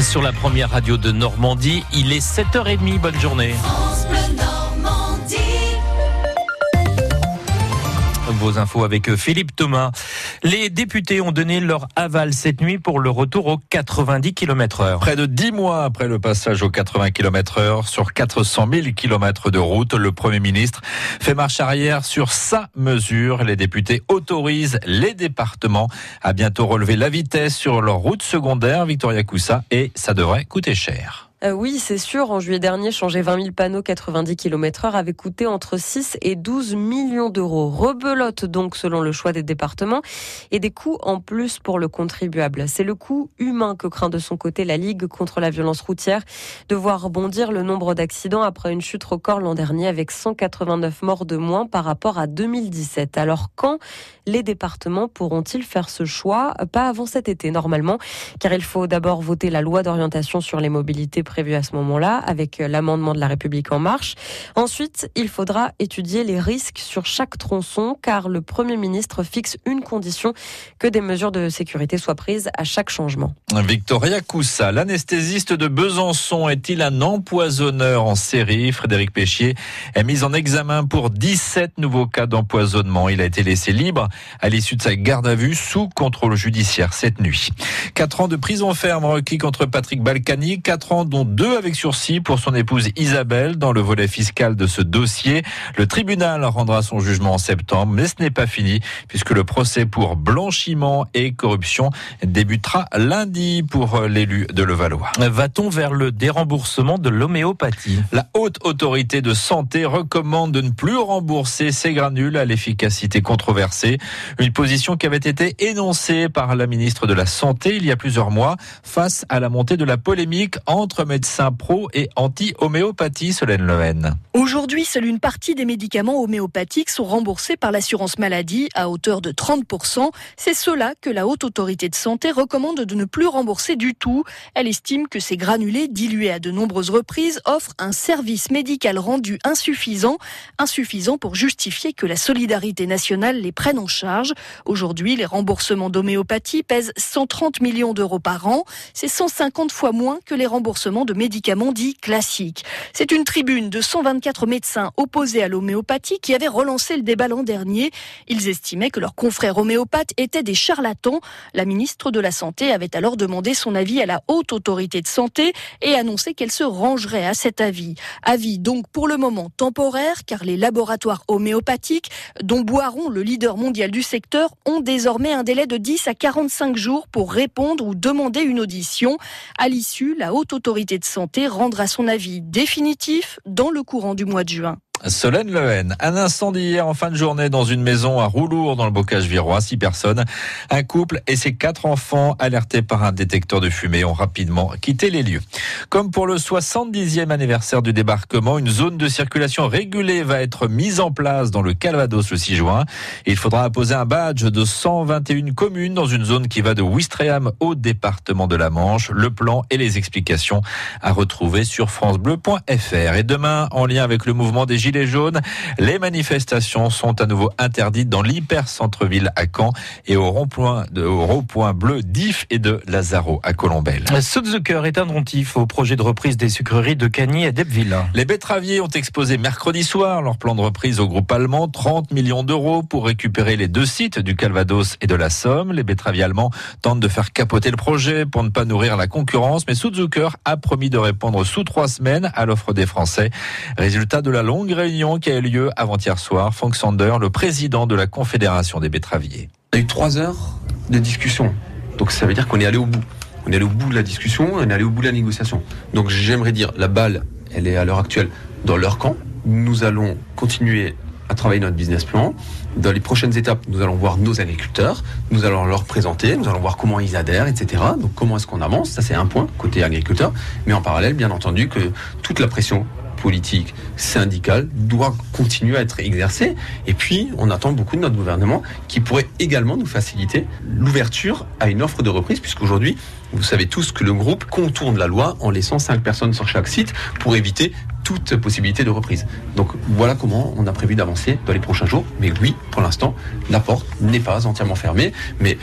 Sur la première radio de Normandie, il est 7h30. Bonne journée. Vos infos avec Philippe Thomas. Les députés ont donné leur aval cette nuit pour le retour aux 90 km heure. Près de 10 mois après le passage aux 80 km heure sur 400 000 km de route, le Premier ministre fait marche arrière sur sa mesure. Les députés autorisent les départements à bientôt relever la vitesse sur leur route secondaire, Victoria Coussa, et ça devrait coûter cher. Euh, oui, c'est sûr. En juillet dernier, changer 20 000 panneaux 90 km heure avait coûté entre 6 et 12 millions d'euros. Rebelote donc selon le choix des départements et des coûts en plus pour le contribuable. C'est le coût humain que craint de son côté la Ligue contre la violence routière de voir bondir le nombre d'accidents après une chute record l'an dernier avec 189 morts de moins par rapport à 2017. Alors quand les départements pourront-ils faire ce choix? Pas avant cet été normalement, car il faut d'abord voter la loi d'orientation sur les mobilités prévu à ce moment-là avec euh, l'amendement de la République en marche. Ensuite, il faudra étudier les risques sur chaque tronçon car le Premier ministre fixe une condition que des mesures de sécurité soient prises à chaque changement. Victoria Coussa, l'anesthésiste de Besançon, est-il un empoisonneur en série? Frédéric Péchier est mis en examen pour 17 nouveaux cas d'empoisonnement. Il a été laissé libre à l'issue de sa garde à vue sous contrôle judiciaire cette nuit. Quatre ans de prison ferme requis contre Patrick Balkany, quatre ans dont deux avec sursis pour son épouse Isabelle dans le volet fiscal de ce dossier. Le tribunal rendra son jugement en septembre, mais ce n'est pas fini puisque le procès pour blanchiment et corruption débutera lundi pour l'élu de Levallois. Va-t-on vers le déremboursement de l'homéopathie? La haute autorité de santé recommande de ne plus rembourser ces granules à l'efficacité controversée. Une position qui avait été énoncée par la ministre de la Santé il y a plusieurs mois face à la montée de la polémique entre pro et anti-homéopathie, Solène Lehen. Aujourd'hui, seule une partie des médicaments homéopathiques sont remboursés par l'assurance maladie à hauteur de 30%. C'est cela que la Haute Autorité de Santé recommande de ne plus rembourser du tout. Elle estime que ces granulés, dilués à de nombreuses reprises, offrent un service médical rendu insuffisant, insuffisant pour justifier que la solidarité nationale les prenne en charge. Aujourd'hui, les remboursements d'homéopathie pèsent 130 millions d'euros par an. C'est 150 fois moins que les remboursements de médicaments dits classiques. C'est une tribune de 124 médecins opposés à l'homéopathie qui avait relancé le débat l'an dernier. Ils estimaient que leurs confrères homéopathes étaient des charlatans. La ministre de la Santé avait alors demandé son avis à la haute autorité de santé et annoncé qu'elle se rangerait à cet avis. Avis donc pour le moment temporaire car les laboratoires homéopathiques dont Boiron, le leader mondial du secteur, ont désormais un délai de 10 à 45 jours pour répondre ou demander une audition. À l'issue, la haute autorité de santé rendra son avis définitif dans le courant du mois de juin. Solène Lehen. Un incendie hier en fin de journée dans une maison à Roulour dans le bocage virois. Six personnes, un couple et ses quatre enfants alertés par un détecteur de fumée ont rapidement quitté les lieux. Comme pour le 70e anniversaire du débarquement, une zone de circulation régulée va être mise en place dans le Calvados le 6 juin. Il faudra apposer un badge de 121 communes dans une zone qui va de Ouistreham au département de la Manche. Le plan et les explications à retrouver sur francebleu.fr. Et demain, en lien avec le mouvement des Gilets Gilets jaunes. Les manifestations sont à nouveau interdites dans l'hyper centre-ville à Caen et au rond-point rond bleu d'If et de Lazaro à Colombelle. Zucker est inventif au projet de reprise des sucreries de Cagny et d'Epville. Les betteraviers ont exposé mercredi soir leur plan de reprise au groupe allemand, 30 millions d'euros pour récupérer les deux sites du Calvados et de la Somme. Les betteraviers allemands tentent de faire capoter le projet pour ne pas nourrir la concurrence, mais Zucker a promis de répondre sous trois semaines à l'offre des Français. Résultat de la longue réunion qui a eu lieu avant-hier soir. Frank Sander, le président de la Confédération des betteraviers. On a eu trois heures de discussion. Donc ça veut dire qu'on est allé au bout. On est allé au bout de la discussion, on est allé au bout de la négociation. Donc j'aimerais dire, la balle, elle est à l'heure actuelle dans leur camp. Nous allons continuer à travailler notre business plan. Dans les prochaines étapes, nous allons voir nos agriculteurs, nous allons leur présenter, nous allons voir comment ils adhèrent, etc. Donc comment est-ce qu'on avance? Ça c'est un point côté agriculteur. Mais en parallèle, bien entendu, que toute la pression politique, syndicale doit continuer à être exercée. Et puis, on attend beaucoup de notre gouvernement qui pourrait également nous faciliter l'ouverture à une offre de reprise, puisqu'aujourd'hui, vous savez tous que le groupe contourne la loi en laissant cinq personnes sur chaque site pour éviter toute possibilité de reprise. Donc voilà comment on a prévu d'avancer dans les prochains jours. Mais oui, pour l'instant, la porte n'est pas entièrement fermée. Mais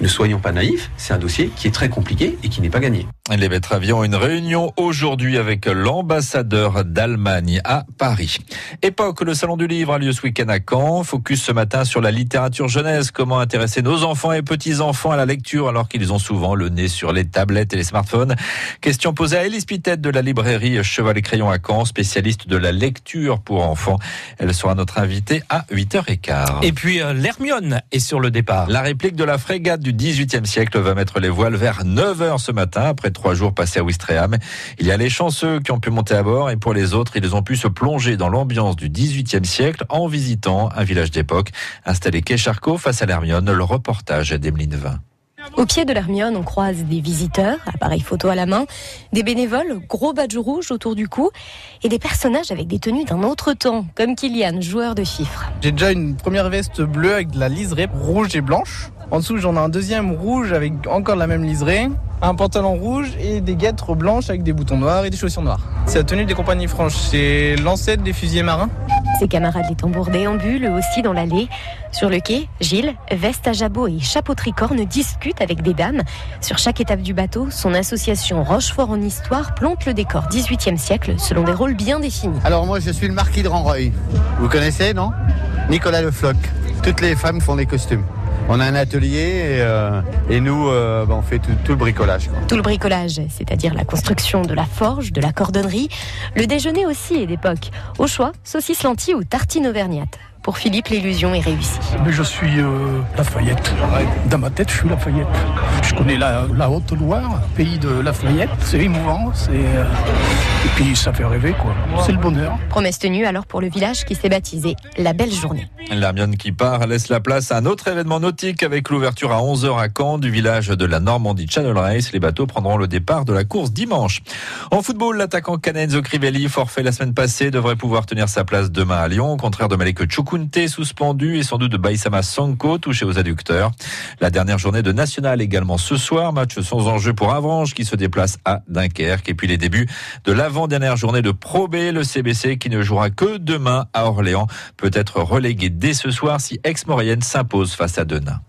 ne soyons pas naïfs, c'est un dossier qui est très compliqué et qui n'est pas gagné. Les betteraviers ont une réunion aujourd'hui avec l'ambassadeur d'Allemagne à Paris. Époque, le salon du livre a lieu ce week-end à Caen. Focus ce matin sur la littérature jeunesse. Comment intéresser nos enfants et petits-enfants à la lecture alors qu'ils ont souvent le nez sur les tablettes et les smartphones? Question posée à Elise Pitette de la librairie Cheval et Crayon à Caen, spécialiste de la lecture pour enfants. Elle sera notre invitée à 8h15. Et puis euh, l'Hermione est sur le départ. La réplique de la frégate du 18e siècle va mettre les voiles vers 9h ce matin après trois jours passés à Ouistreham. Il y a les chanceux qui ont pu monter à bord et pour les autres, ils ont pu se plonger dans l'ambiance du 18e siècle en visitant un village d'époque installé quai Charcot face à l'Hermione. Le reportage d'Emeline Vin. Au pied de l'Hermione, on croise des visiteurs, appareils photo à la main, des bénévoles, gros badge rouge autour du cou, et des personnages avec des tenues d'un autre temps, comme Kylian, joueur de chiffres. J'ai déjà une première veste bleue avec de la liserée rouge et blanche. En dessous, j'en ai un deuxième rouge avec encore la même liserée, un pantalon rouge et des guêtres blanches avec des boutons noirs et des chaussures noires. C'est la tenue des compagnies franches, c'est l'ancêtre des fusiliers marins. Ses camarades les tambours déambulent eux aussi dans l'allée. Sur le quai, Gilles, veste à jabot et chapeau tricorne discute avec des dames. Sur chaque étape du bateau, son association Rochefort en Histoire plante le décor 18e siècle selon des rôles bien définis. Alors moi je suis le marquis de Ranreuil. Vous connaissez, non? Nicolas Le Floch. Toutes les femmes font des costumes. On a un atelier et, euh, nous, euh, bah, on fait tout, le bricolage. Tout le bricolage, c'est-à-dire la construction de la forge, de la cordonnerie. Le déjeuner aussi est d'époque. Au choix, saucisse lentilles ou tartine auvergnate. Pour Philippe, l'illusion est réussie. Mais je suis euh, Lafayette. Dans ma tête, je suis Lafayette. Je connais la, la Haute-Loire, pays de Lafayette. C'est émouvant, c'est euh, et puis ça fait rêver quoi. C'est le bonheur. Promesse tenue alors pour le village qui s'est baptisé La Belle Journée. L'Hermione qui part laisse la place à un autre événement nautique avec l'ouverture à 11h à Caen du village de la Normandie Channel Race. Les bateaux prendront le départ de la course dimanche. En football, l'attaquant Canenzo Crivelli, forfait la semaine passée, devrait pouvoir tenir sa place demain à Lyon, au contraire de Malek Suspendu, et sans doute de Baïsama Sanko, touché aux adducteurs. La dernière journée de National également ce soir, match sans enjeu pour Avranches qui se déplace à Dunkerque. Et puis les débuts de l'avant-dernière journée de Pro B, le CBC qui ne jouera que demain à Orléans, peut être relégué dès ce soir si Aix-Maurienne s'impose face à Denain.